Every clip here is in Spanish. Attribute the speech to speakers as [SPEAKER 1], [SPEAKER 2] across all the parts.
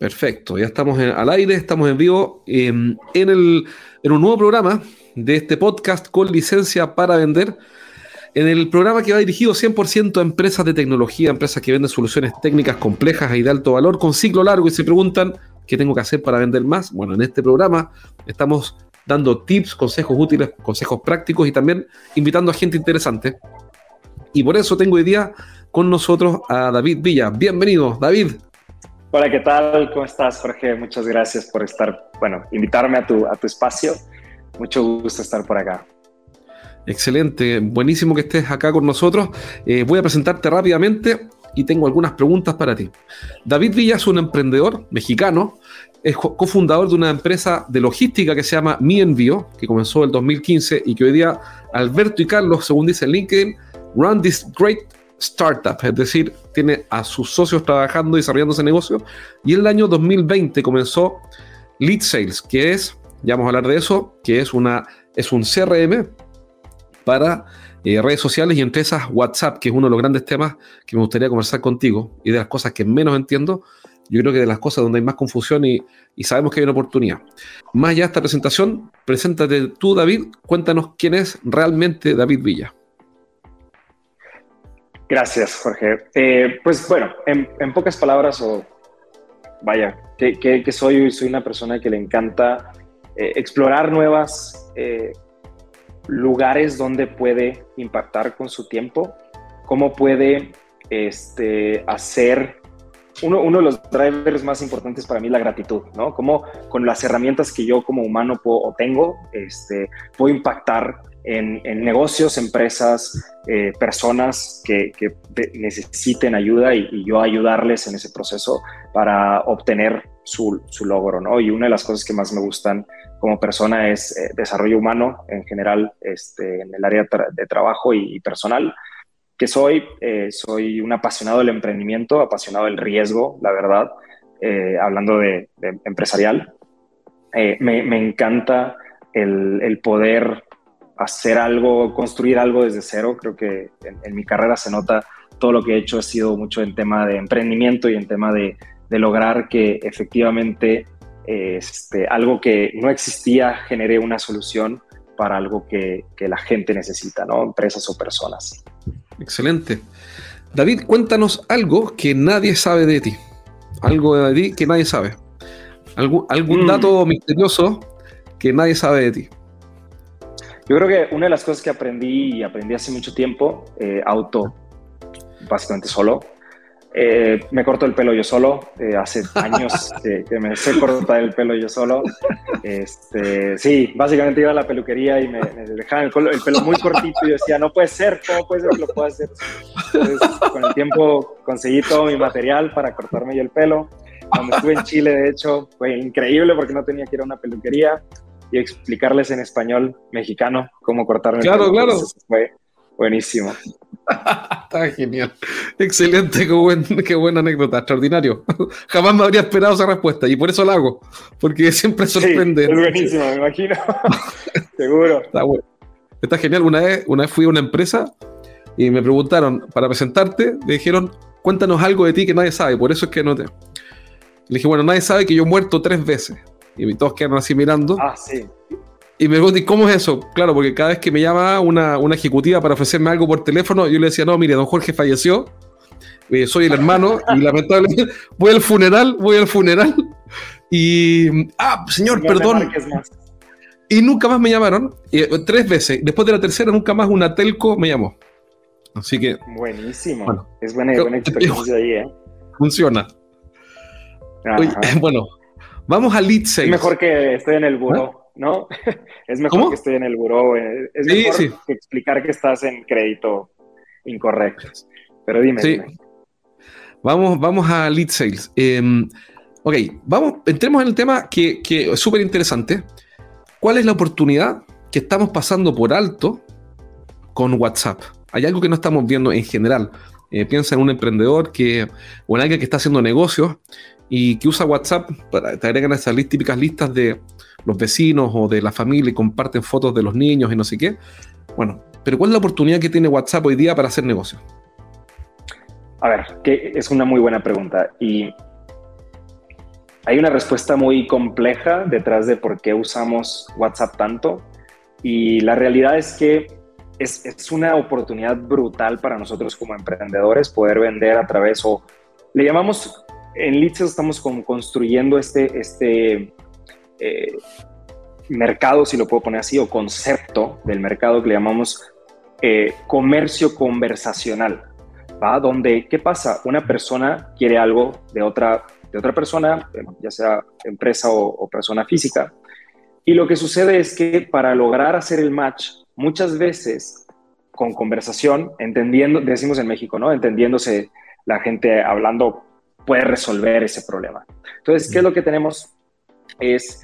[SPEAKER 1] Perfecto, ya estamos al aire, estamos en vivo em, en, en un nuevo programa de este podcast con licencia para vender. En el programa que va dirigido 100% a empresas de tecnología, empresas que venden soluciones técnicas complejas y de alto valor con ciclo largo y se preguntan qué tengo que hacer para vender más. Bueno, en este programa estamos dando tips, consejos útiles, consejos prácticos y también invitando a gente interesante. Y por eso tengo hoy día con nosotros a David Villa. Bienvenido, David.
[SPEAKER 2] Hola, ¿qué tal? ¿Cómo estás, Jorge? Muchas gracias por estar, bueno, invitarme a tu, a tu espacio. Mucho gusto estar por acá.
[SPEAKER 1] Excelente, buenísimo que estés acá con nosotros. Eh, voy a presentarte rápidamente y tengo algunas preguntas para ti. David Villa es un emprendedor mexicano, es cofundador de una empresa de logística que se llama Mi Envío, que comenzó en el 2015 y que hoy día Alberto y Carlos, según dice LinkedIn, run this great startup, es decir, tiene a sus socios trabajando y desarrollando ese negocio. Y en el año 2020 comenzó Lead Sales, que es, ya vamos a hablar de eso, que es, una, es un CRM para eh, redes sociales y empresas WhatsApp, que es uno de los grandes temas que me gustaría conversar contigo y de las cosas que menos entiendo. Yo creo que de las cosas donde hay más confusión y, y sabemos que hay una oportunidad. Más allá de esta presentación, preséntate tú, David. Cuéntanos quién es realmente David Villa.
[SPEAKER 2] Gracias, Jorge. Eh, pues bueno, en, pocas palabras, o vaya, que, soy, soy una persona que le encanta eh, explorar nuevas eh, lugares donde puede impactar con su tiempo, cómo puede este, hacer uno, uno, de los drivers más importantes para mí la gratitud, ¿no? Cómo con las herramientas que yo como humano puedo, o tengo, este, puedo impactar en, negocios, empresas, eh, personas que, necesiten ayuda y, yo ayudarles en ese proceso para obtener su, logro, ¿no? Y una de las cosas que más me gustan como persona es eh, desarrollo humano en general, este, en el área de trabajo y, personal. Que soy, eh, soy un apasionado del emprendimiento, apasionado del riesgo, la verdad, hablando de, empresarial. Me, me, encanta el, el poder hacer algo, construir algo desde cero. Creo que en, mi carrera se nota todo lo que he hecho ha sido mucho en tema de emprendimiento y en tema de, lograr que efectivamente este, algo que no existía genere una solución para algo que, la gente necesita, ¿no? Empresas o personas.
[SPEAKER 1] Excelente. David, cuéntanos algo que nadie sabe de ti. Algo de ti que nadie sabe. ¿Algún, algún mm. dato misterioso que nadie sabe de ti?
[SPEAKER 2] Yo creo que una de las cosas que aprendí y aprendí hace mucho tiempo, eh, auto, básicamente solo, eh, me corto el pelo yo solo. Eh, hace años que, me sé cortar el pelo yo solo. Este, sí, básicamente iba a la peluquería y me, dejaban el, el, pelo muy cortito y yo decía, no puede ser, ¿cómo puede ser que lo pueda hacer? Entonces, con el tiempo conseguí todo mi material para cortarme yo el pelo. Cuando estuve en Chile, de hecho, fue increíble porque no tenía que ir a una peluquería y explicarles en español mexicano cómo cortarme.
[SPEAKER 1] Claro, claro.
[SPEAKER 2] fue buenísimo.
[SPEAKER 1] Está genial. Excelente, qué, buena anécdota, extraordinario. Jamás me habría esperado esa respuesta y por eso la hago, porque siempre sorprende.
[SPEAKER 2] es buenísimo, me imagino. Seguro.
[SPEAKER 1] Está, bueno. Está genial. Una vez, una vez fui a una empresa y me preguntaron, para presentarte, me dijeron, cuéntanos algo de ti que nadie sabe, por eso es que no te... Le dije, bueno, nadie sabe que yo he muerto tres veces. Y todos quedan así mirando.
[SPEAKER 2] Ah, sí.
[SPEAKER 1] Y me preguntan, ¿cómo es eso? Claro, porque cada vez que me llama una, una, ejecutiva para ofrecerme algo por teléfono, yo le decía, no, mire, don Jorge falleció, eh, soy el hermano, y lamentablemente voy al funeral, voy al funeral, y, ah, señor, perdón. Y nunca más me llamaron, eh, tres veces. Después de la tercera, nunca más una telco me llamó. Así que.
[SPEAKER 2] Buenísimo. es buena, buena experiencia ahí, ¿eh?
[SPEAKER 1] Funciona. bueno, Vamos a lead sales.
[SPEAKER 2] Es mejor que estoy en el buró, ¿Ah? ¿no? es mejor que estoy en el buró. Eh, es mejor que explicar que estás en crédito incorrecto. Pero dime,
[SPEAKER 1] Vamos, vamos a lead sales. Em, Ok, vamos, entremos en el tema que, que es súper interesante. ¿Cuál es la oportunidad que estamos pasando por alto con WhatsApp? Hay algo que no estamos viendo en general. Eh, piensa en un emprendedor que, o en alguien que está haciendo negocios y que usa WhatsApp, para, te agregan esas típicas listas de los vecinos o de la familia y comparten fotos de los niños y no sé qué. Bueno, pero ¿cuál es la oportunidad que tiene WhatsApp hoy día para hacer negocios?
[SPEAKER 2] A ver, que es una muy buena pregunta y hay una respuesta muy compleja detrás de por qué usamos WhatsApp tanto y la realidad es que es, es una oportunidad brutal para nosotros como emprendedores poder vender a través o le llamamos en Leads estamos construyendo este, este eh, mercado, si lo puedo poner así, o concepto del mercado que le llamamos eh, comercio conversacional, ¿va? Donde, ¿qué pasa? Una persona quiere algo de otra, de otra persona, ya sea empresa o, persona física, y lo que sucede es que para lograr hacer el match, muchas veces con conversación, entendiendo, decimos en México, ¿no? Entendiéndose la gente hablando puede resolver ese problema. Entonces, ¿qué es lo que tenemos? Es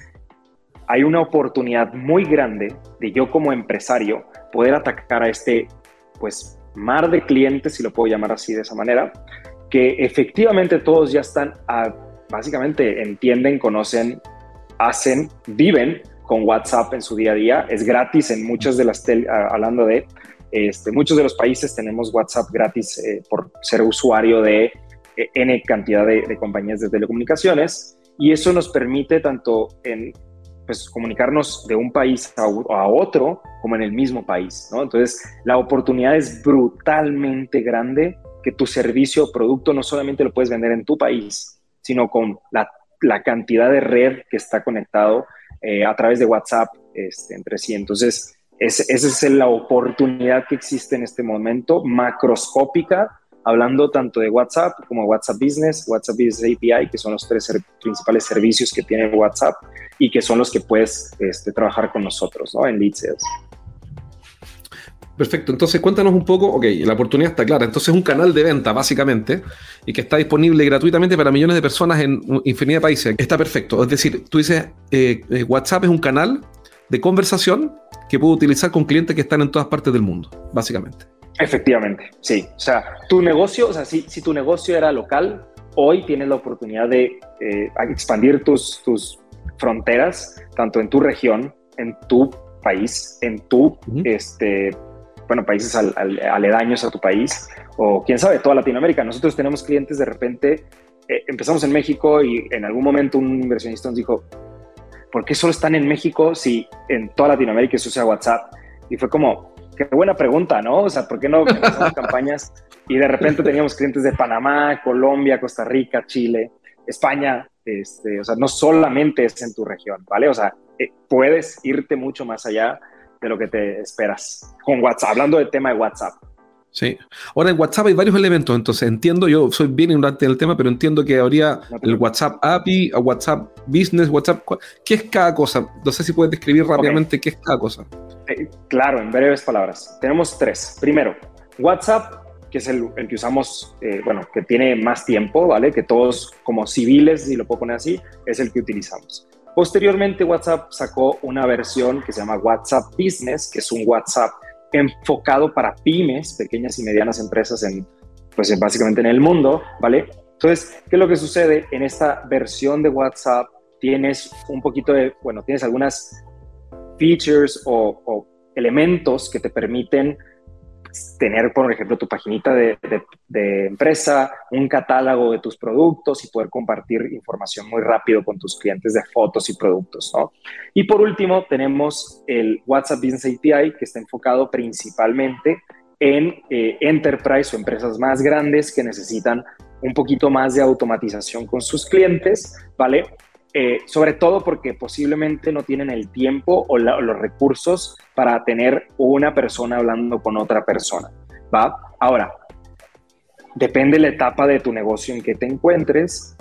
[SPEAKER 2] hay una oportunidad muy grande de yo como empresario poder atacar a este, pues, mar de clientes, si lo puedo llamar así de esa manera, que efectivamente todos ya están, básicamente entienden, conocen, hacen, viven con WhatsApp en su día a día. Es gratis en muchas de las, hablando de, este, muchos de los países tenemos WhatsApp gratis eh, por ser usuario de eh, N cantidad de, de compañías de telecomunicaciones y eso nos permite tanto en pues, comunicarnos de un país a, otro como en el mismo país, ¿no? Entonces, la oportunidad es brutalmente grande que tu servicio o producto no solamente lo puedes vender en tu país, sino con la, cantidad de red que está conectado eh, a través de WhatsApp este, entre sí. Entonces, esa es la oportunidad que existe en este momento, macroscópica, hablando tanto de WhatsApp como WhatsApp Business, WhatsApp Business API, que son los tres principales servicios que tiene WhatsApp y que son los que puedes este, trabajar con nosotros ¿no? en Lead.
[SPEAKER 1] Perfecto, entonces cuéntanos un poco, ok, la oportunidad está clara, entonces es un canal de venta básicamente y que está disponible gratuitamente para millones de personas en infinidad de países. Está perfecto, es decir, tú dices, eh, eh, WhatsApp es un canal de conversación que puedo utilizar con clientes que están en todas partes del mundo, básicamente.
[SPEAKER 2] Efectivamente, sí. O sea, tu negocio, o sea, si, si tu negocio era local, hoy tienes la oportunidad de eh, expandir tus, tus fronteras, tanto en tu región, en tu país, en tu, este, bueno, países aledaños a tu país, o quién sabe, toda Latinoamérica. Nosotros tenemos clientes de repente, eh, empezamos en México y en algún momento un inversionista nos dijo, ¿por qué solo están en México si en toda Latinoamérica se usa WhatsApp? Y fue como, Qué buena pregunta, ¿no? O sea, ¿por qué no empezamos campañas y de repente teníamos clientes de Panamá, Colombia, Costa Rica, Chile, España? Este, o sea, no solamente es en tu región, ¿vale? O sea, eh, puedes irte mucho más allá de lo que te esperas con WhatsApp, hablando del tema de WhatsApp.
[SPEAKER 1] Sí. Ahora en WhatsApp hay varios elementos, entonces entiendo, yo soy bien ignorante del tema, pero entiendo que habría el WhatsApp API, WhatsApp Business, WhatsApp. ¿Qué es cada cosa? No sé si puedes describir rápidamente qué es cada cosa.
[SPEAKER 2] Eh, claro, en breves palabras. Tenemos tres. Primero, WhatsApp, que es el, que usamos, eh, bueno, que tiene más tiempo, ¿vale? Que todos como civiles, si lo puedo poner así, es el que utilizamos. Posteriormente, WhatsApp sacó una versión que se llama WhatsApp Business, que es un WhatsApp enfocado para pymes, pequeñas y medianas empresas en, pues básicamente en el mundo, ¿vale? Entonces, ¿qué es lo que sucede? En esta versión de WhatsApp tienes un poquito de, bueno, tienes algunas features o, elementos que te permiten tener, por ejemplo, tu paginita de, empresa, un catálogo de tus productos y poder compartir información muy rápido con tus clientes de fotos y productos, ¿no? Y por último, tenemos el WhatsApp Business API, que está enfocado principalmente en eh, enterprise o empresas más grandes que necesitan un poquito más de automatización con sus clientes, ¿vale? Eh, sobre todo porque posiblemente no tienen el tiempo o los recursos para tener una persona hablando con otra persona. ¿va? Ahora, depende la etapa de tu negocio en que te encuentres,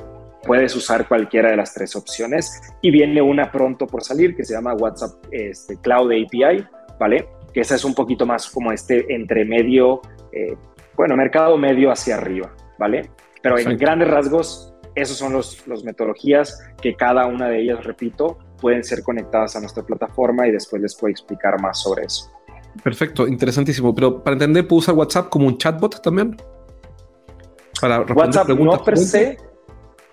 [SPEAKER 2] puedes usar cualquiera de las tres opciones y viene una pronto por salir que se llama WhatsApp este, Cloud API, ¿vale? Que esa es un poquito más como este entre medio, eh, bueno, mercado medio hacia arriba, ¿vale? Pero en grandes rasgos esos son los, los metodologías que cada una de ellas, repito, pueden ser conectadas a nuestra plataforma y después les puedo explicar más sobre eso.
[SPEAKER 1] Perfecto, interesantísimo. Pero para entender, ¿puedo usar WhatsApp como un chatbot también?
[SPEAKER 2] Para WhatsApp no per se.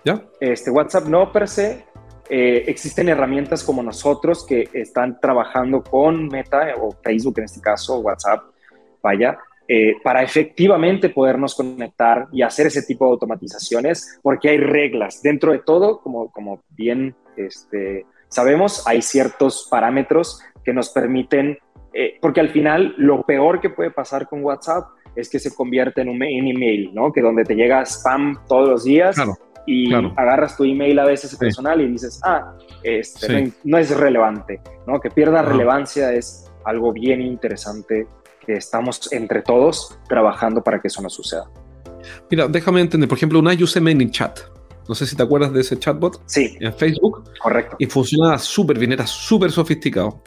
[SPEAKER 2] ¿Ya? Este, WhatsApp no per se. Eh, existen herramientas como nosotros que están trabajando con Meta o Facebook en este caso, WhatsApp, vaya, eh, para efectivamente podernos conectar y hacer ese tipo de automatizaciones, porque hay reglas. Dentro de todo, como, como bien este, sabemos, hay ciertos parámetros que nos permiten, eh, porque al final lo peor que puede pasar con WhatsApp es que se convierte en un email, ¿no? Que donde te llega spam todos los días y agarras tu email a veces personal y dices, ah, este, no, es relevante, ¿no? Que pierda relevancia es algo bien interesante que estamos entre todos trabajando para que eso no suceda.
[SPEAKER 1] Mira, déjame entender, por ejemplo, una usé chat no sé si te acuerdas de ese chatbot.
[SPEAKER 2] Sí.
[SPEAKER 1] En Facebook.
[SPEAKER 2] Correcto.
[SPEAKER 1] Y funcionaba súper bien, era súper sofisticado.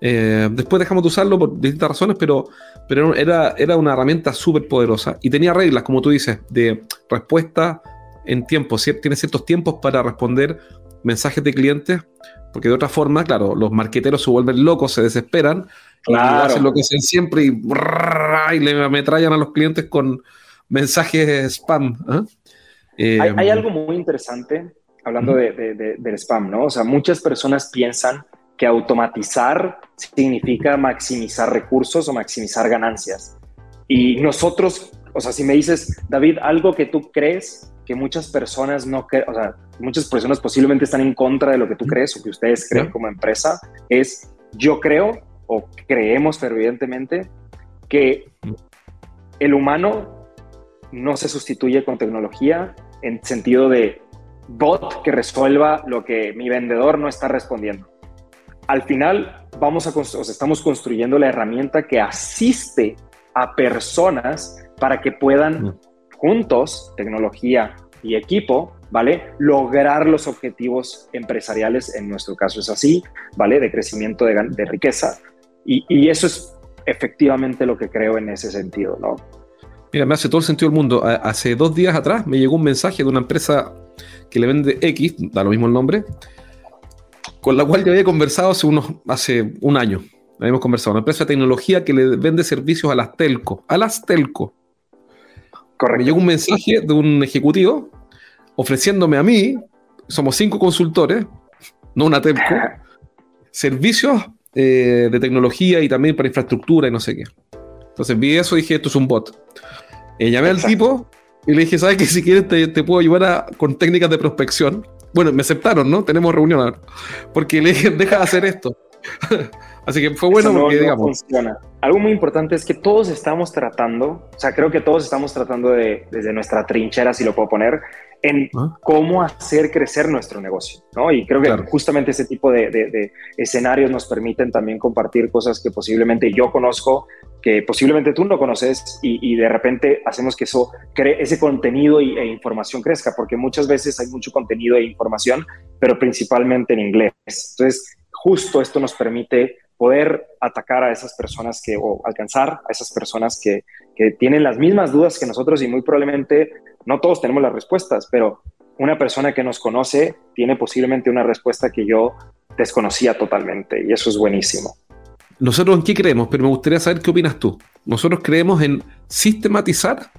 [SPEAKER 1] Eh, después dejamos de usarlo por distintas razones, pero, pero era, era una herramienta súper poderosa y tenía reglas, como tú dices, de respuesta en tiempo. Tiene ciertos tiempos para responder mensajes de clientes, porque de otra forma, claro, los marqueteros se vuelven locos, se desesperan y hacen lo que hacen siempre y, y le ametrallan a los clientes con mensajes spam. ¿eh?
[SPEAKER 2] hay, hay, em, algo muy interesante hablando de, del spam, ¿no? O sea, muchas personas piensan que automatizar significa maximizar recursos o maximizar ganancias. Y nosotros, o sea, si me dices, David, algo que tú crees que muchas personas no creen, o sea, muchas personas posiblemente están en contra de lo que tú crees o que ustedes creen como empresa, es yo creo o creemos fervientemente que el humano no se sustituye con tecnología en sentido de bot que resuelva lo que mi vendedor no está respondiendo. Al final vamos a o estamos construyendo la herramienta que asiste a personas para que puedan mm. juntos, tecnología y equipo, ¿vale? Lograr los objetivos empresariales, en nuestro caso es así, ¿vale? De crecimiento de, riqueza. Y, y, eso es efectivamente lo que creo en ese sentido, ¿no?
[SPEAKER 1] Mira, me hace todo el sentido del mundo. Hace dos días atrás me llegó un mensaje de una empresa que le vende X, da lo mismo el nombre, con la cual yo había conversado hace, unos, hace un año. Habíamos conversado. Una empresa de tecnología que le vende servicios a las telco. A las telco. Correcto. Me llegó un mensaje de un ejecutivo ofreciéndome a mí, somos cinco consultores, no una telco, servicios eh, de tecnología y también para infraestructura y no sé qué. Entonces vi eso y dije, esto es un bot. Eh, llamé al tipo y le dije, ¿sabes que Si quieres te, puedo ayudar con técnicas de prospección. Bueno, me aceptaron, ¿no? Tenemos reunión ahora. Porque le dije, deja de hacer esto. Así que fue bueno porque, digamos.
[SPEAKER 2] funciona. Algo muy importante es que todos estamos tratando, o sea, creo que todos estamos tratando de, desde nuestra trinchera, si lo puedo poner, en ah. cómo hacer crecer nuestro negocio, ¿no? Y creo que justamente ese tipo de, escenarios nos permiten también compartir cosas que posiblemente yo conozco, que posiblemente tú no conoces y, de repente hacemos que eso cree ese contenido e información crezca, porque muchas veces hay mucho contenido e información, pero principalmente en inglés. Entonces, justo esto nos permite poder atacar a esas personas que, o alcanzar a esas personas que, que tienen las mismas dudas que nosotros y muy probablemente no todos tenemos las respuestas, pero una persona que nos conoce tiene posiblemente una respuesta que yo desconocía totalmente y eso es buenísimo.
[SPEAKER 1] Nosotros en qué creemos, pero me gustaría saber qué opinas tú. Nosotros creemos en sistematizar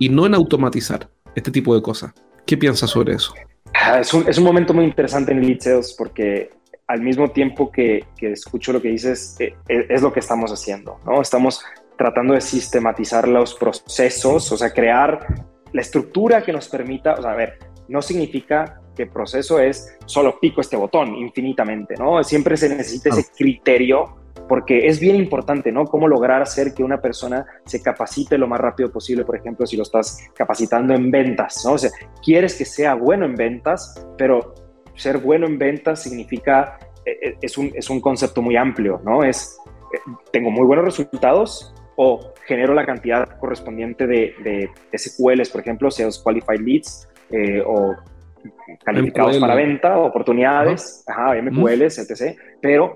[SPEAKER 1] y no en automatizar este tipo de cosas. ¿Qué piensas sobre eso?
[SPEAKER 2] Ah, es un, es un momento muy interesante en Lead porque al mismo tiempo que, que escucho lo que dices, eh, eh, es lo que estamos haciendo, ¿no? Estamos tratando de sistematizar los procesos, o sea, crear la estructura que nos permita, o sea, a ver, no significa que el proceso es solo pico este botón infinitamente, ¿no? Siempre se necesita ese criterio porque es bien importante, ¿no? Cómo lograr hacer que una persona se capacite lo más rápido posible, por ejemplo, si lo estás capacitando en ventas, ¿no? O sea, quieres que sea bueno en ventas, pero ser bueno en ventas significa, eh, eh, es un, es un concepto muy amplio, ¿no? Es, eh, tengo muy buenos resultados, o genero la cantidad correspondiente de, de SQLs, por ejemplo, Sales Qualified Leads eh, o calificados para venta, oportunidades, ajá, MQLs, etc. Pero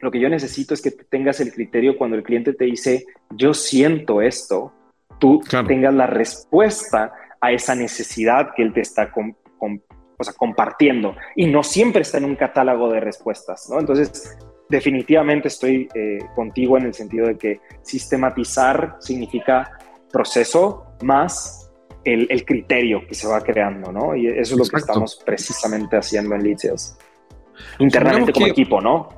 [SPEAKER 2] lo que yo necesito es que tengas el criterio cuando el cliente te dice, yo siento esto, tú tengas la respuesta a esa necesidad que él te está compartiendo. Y no siempre está en un catálogo de respuestas, ¿no? Entonces, definitivamente estoy eh, contigo en el sentido de que sistematizar significa proceso más el, criterio que se va creando, ¿no? Y eso es lo que estamos precisamente haciendo en Lead Internamente como equipo, ¿no?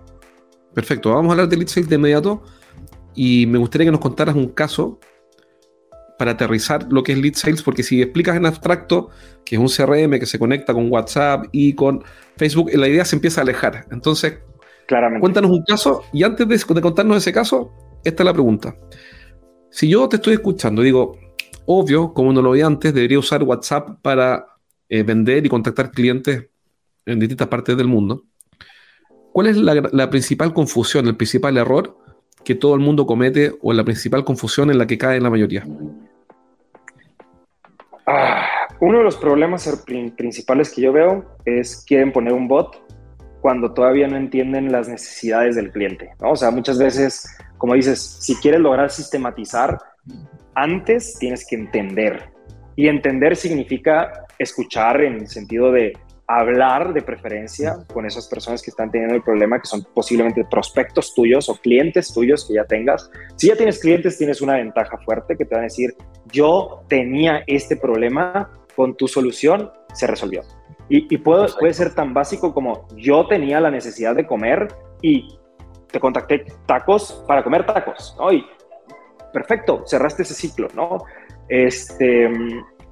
[SPEAKER 1] Perfecto, vamos a hablar de Lead de inmediato y me gustaría que nos contaras un caso para aterrizar lo que es Lead Sales, porque si explicas en abstracto que es un CRM que se conecta con WhatsApp y con Facebook, la idea se empieza a alejar. Entonces, Claramente. cuéntanos un caso y antes de, contarnos ese caso, esta es la pregunta. Si yo te estoy escuchando, digo, obvio, como no lo vi antes, debería usar WhatsApp para eh, vender y contactar clientes en distintas partes del mundo. ¿Cuál es la principal confusión, el principal error que todo el mundo comete o la principal confusión en la que cae la mayoría?
[SPEAKER 2] Ah, uno de los problemas principales que yo veo es quieren poner un bot cuando todavía no entienden las necesidades del cliente. O sea, muchas veces, como dices, si quieres lograr sistematizar, antes tienes que entender. Y entender significa escuchar en el sentido de hablar de preferencia con esas personas que están teniendo el problema, que son posiblemente prospectos tuyos o clientes tuyos que ya tengas. Si ya tienes clientes, tienes una ventaja fuerte que te van a decir, yo tenía este problema, con tu solución se resolvió. Y, puede, puede ser tan básico como yo tenía la necesidad de comer y te contacté tacos para comer tacos. ¿no? perfecto, cerraste ese ciclo, ¿no? Este,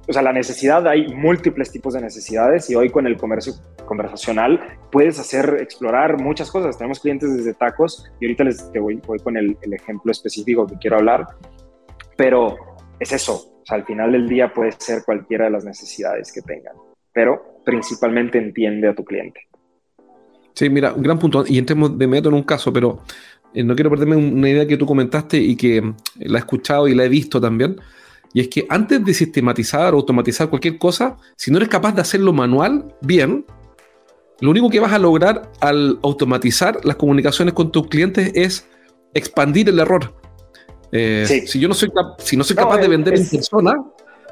[SPEAKER 2] o sea, la necesidad, hay múltiples tipos de necesidades y hoy con el comercio conversacional puedes hacer, explorar muchas cosas. Tenemos clientes desde tacos y ahorita les voy, voy, con el, ejemplo específico que quiero hablar, pero es eso. O sea, al final del día puede ser cualquiera de las necesidades que tengan, pero principalmente entiende a tu cliente.
[SPEAKER 1] Sí, mira, un gran punto. Y entremos de meto en un caso, pero eh, no quiero perderme una idea que tú comentaste y que la he escuchado y la he visto también y es que antes de sistematizar o automatizar cualquier cosa, si no eres capaz de hacerlo manual, bien, lo único que vas a lograr al automatizar las comunicaciones con tus clientes es expandir el error. Eh, si yo no soy, si no soy capaz de vender en persona,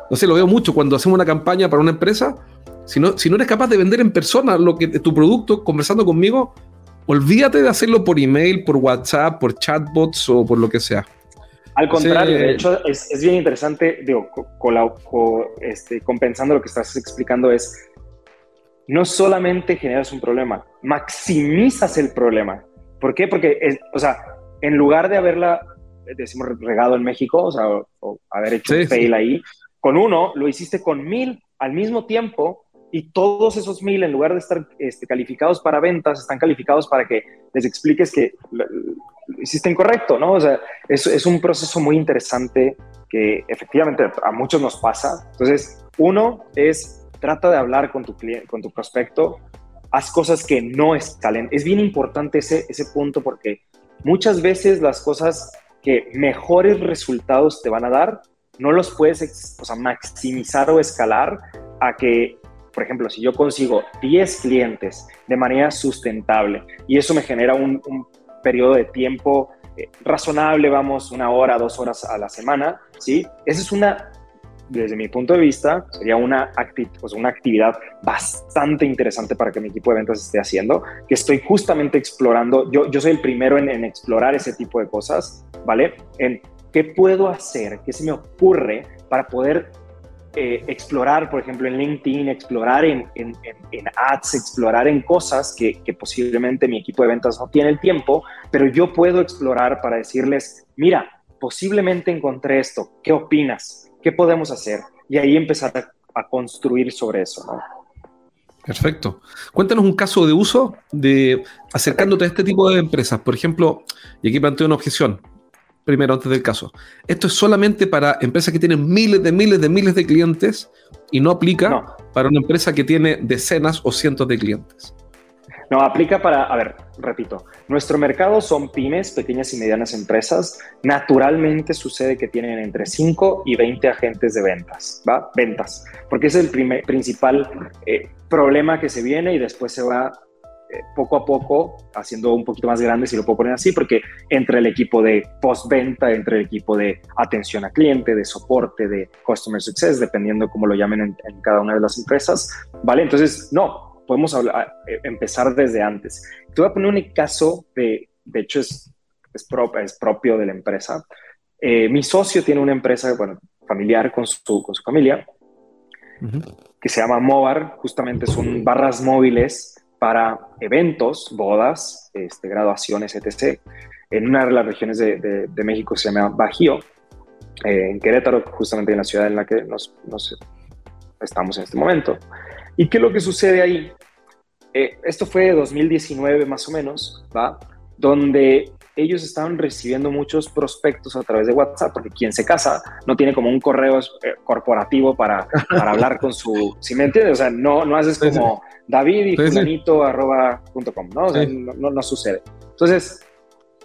[SPEAKER 1] no sé, lo veo mucho cuando hacemos una campaña para una empresa, si no, si no eres capaz de vender en persona lo que, tu producto conversando conmigo, olvídate de hacerlo por email, por WhatsApp, por chatbots o por lo que sea.
[SPEAKER 2] Al contrario, de hecho, es, bien interesante, digo, este, compensando lo que estás explicando, es no solamente generas un problema, maximizas el problema. ¿Por qué? Porque, o sea, en lugar de haberla, decimos, regado en México, o sea, o, haber hecho un fail ahí, con uno lo hiciste con mil al mismo tiempo y todos esos mil, en lugar de estar este, calificados para ventas, están calificados para que les expliques que hiciste incorrecto, ¿no? O sea, es, es un proceso muy interesante que efectivamente a muchos nos pasa. Entonces, uno es trata de hablar con tu cliente, con tu prospecto, haz cosas que no escalen. Es bien importante ese, ese punto porque muchas veces las cosas que mejores resultados te van a dar, no los puedes o sea, maximizar o escalar a que, por ejemplo, si yo consigo 10 clientes de manera sustentable y eso me genera un, un periodo de tiempo eh, razonable, vamos, una hora, dos horas a la semana, ¿sí? Esa es una, desde mi punto de vista, sería una, pues una actividad bastante interesante para que mi equipo de ventas esté haciendo, que estoy justamente explorando, yo, yo soy el primero en, en explorar ese tipo de cosas, ¿vale? En qué puedo hacer, qué se me ocurre para poder eh, explorar, por ejemplo, en LinkedIn, explorar en, ads, explorar en cosas que, posiblemente mi equipo de ventas no tiene el tiempo, pero yo puedo explorar para decirles, mira, posiblemente encontré esto, ¿qué opinas? ¿Qué podemos hacer? Y ahí empezar a, construir sobre eso.
[SPEAKER 1] Perfecto. Cuéntanos un caso de uso de acercándote a este tipo de empresas. Por ejemplo, y aquí planteo una objeción primero antes del caso. Esto es solamente para empresas que tienen miles de miles de miles de clientes y no aplica para una empresa que tiene decenas o cientos de clientes.
[SPEAKER 2] No, aplica para, a ver, repito, nuestro mercado son pymes, pequeñas y medianas empresas. Naturalmente sucede que tienen entre 5 y 20 agentes de ventas, ¿va? Ventas, porque es el primer, principal eh, problema que se viene y después se va poco a poco haciendo un poquito más grande, si lo puedo poner así, porque entre el equipo de postventa, entre el equipo de atención a cliente, de soporte, de customer success, dependiendo cómo lo llamen en, cada una de las empresas, ¿vale? Entonces, no, podemos hablar, eh, empezar desde antes. Te voy a poner un caso de, de hecho es, es, es propio de la empresa. Eh, mi socio tiene una empresa, bueno, familiar con su, con su familia, que se llama Movar, justamente son barras móviles para eventos, bodas, este, graduaciones, etc. En una de las regiones de, de, México se llama Bajío, eh, en Querétaro, justamente en la ciudad en la que nos, nos, estamos en este momento. ¿Y qué es lo que sucede ahí? Eh, esto fue 2019 más o menos, ¿va? Donde ellos estaban recibiendo muchos prospectos a través de WhatsApp, porque quien se casa no tiene como un correo eh, corporativo para, para hablar con su... ¿Sí me entiendes? O sea, no, no haces como David y fulanito arroba punto com, ¿no? O sea, no, no, sucede. Entonces,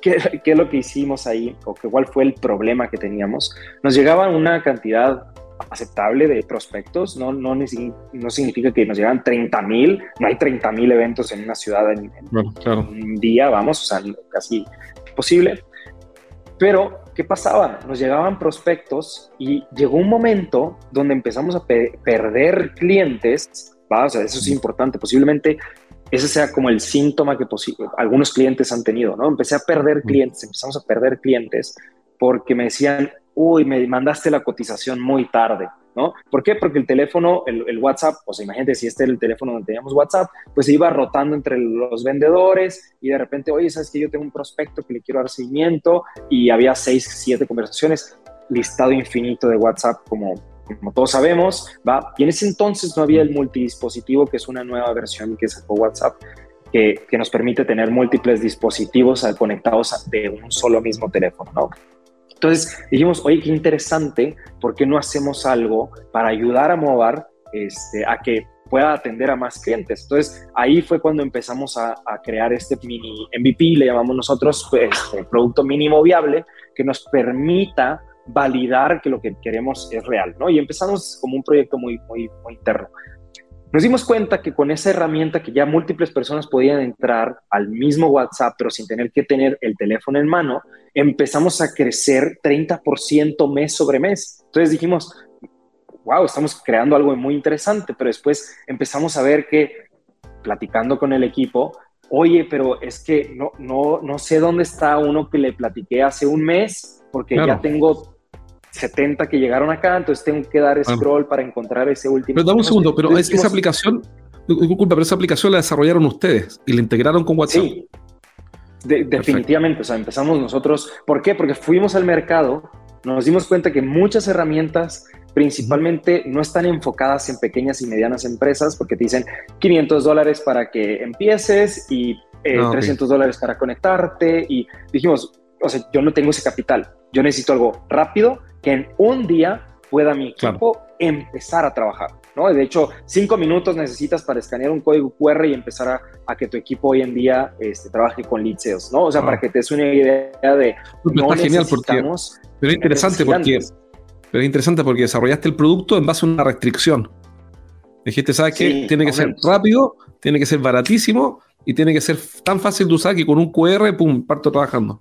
[SPEAKER 2] ¿qué, ¿qué, es lo que hicimos ahí? ¿O cuál fue el problema que teníamos? Nos llegaba una cantidad aceptable de prospectos, no, no, no significa que nos llegan 30 mil, no hay 30 mil eventos en una ciudad en, un día, vamos, o sea, casi posible. Pero, ¿qué pasaba? Nos llegaban prospectos y llegó un momento donde empezamos a perder clientes, ¿va? o sea, eso es importante, posiblemente ese sea como el síntoma que algunos clientes han tenido, ¿no? Empecé a perder clientes, empezamos a perder clientes porque me decían, uy, me mandaste la cotización muy tarde, ¿no? ¿Por qué? Porque el teléfono, el, WhatsApp, o sea, imagínate si este era el teléfono donde teníamos WhatsApp, pues se iba rotando entre los vendedores y de repente, oye, ¿sabes que yo tengo un prospecto que le quiero dar seguimiento? Y había seis, siete conversaciones, listado infinito de WhatsApp como, como todos sabemos, ¿va? Y en ese entonces no había el multidispositivo, que es una nueva versión que sacó WhatsApp, que, que, nos permite tener múltiples dispositivos conectados de un solo mismo teléfono, ¿no? Entonces dijimos, oye, qué interesante, ¿por qué no hacemos algo para ayudar a Movar este, a que pueda atender a más clientes? Entonces ahí fue cuando empezamos a, crear este mini MVP, le llamamos nosotros este, producto mínimo viable, que nos permita validar que lo que queremos es real, ¿no? Y empezamos como un proyecto muy, muy, muy interno. Nos dimos cuenta que con esa herramienta que ya múltiples personas podían entrar al mismo WhatsApp, pero sin tener que tener el teléfono en mano, empezamos a crecer 30% mes sobre mes. Entonces dijimos, wow, estamos creando algo muy interesante, pero después empezamos a ver que, platicando con el equipo, oye, pero es que no, no, no sé dónde está uno que le platiqué hace un mes, porque ya tengo 70 que llegaron acá, entonces tengo que dar scroll para encontrar ese último.
[SPEAKER 1] Pero dame un segundo, pero esa aplicación, disculpa, pero esa aplicación la desarrollaron ustedes y la integraron con WhatsApp.
[SPEAKER 2] Sí, definitivamente, o sea, empezamos nosotros. ¿Por qué? Porque fuimos al mercado, nos dimos cuenta que muchas herramientas principalmente no están enfocadas en pequeñas y medianas empresas porque te dicen 500 dólares para que empieces y 300 eh, ah, dólares para conectarte y dijimos, o sea, yo no tengo ese capital, yo necesito algo rápido que en un día pueda mi equipo empezar a trabajar, ¿no? De hecho, cinco minutos necesitas para escanear un código QR y empezar a, que tu equipo hoy en día este, trabaje con lead sales, ¿no? O sea, para ah. que te des una idea de...
[SPEAKER 1] No está genial porque... Pero es interesante porque... Pero es interesante porque desarrollaste el producto en base a una restricción. Dijiste, ¿sabes qué? Tiene que ser rápido, tiene que ser baratísimo y tiene que ser tan fácil de usar que con un QR, pum, parto trabajando.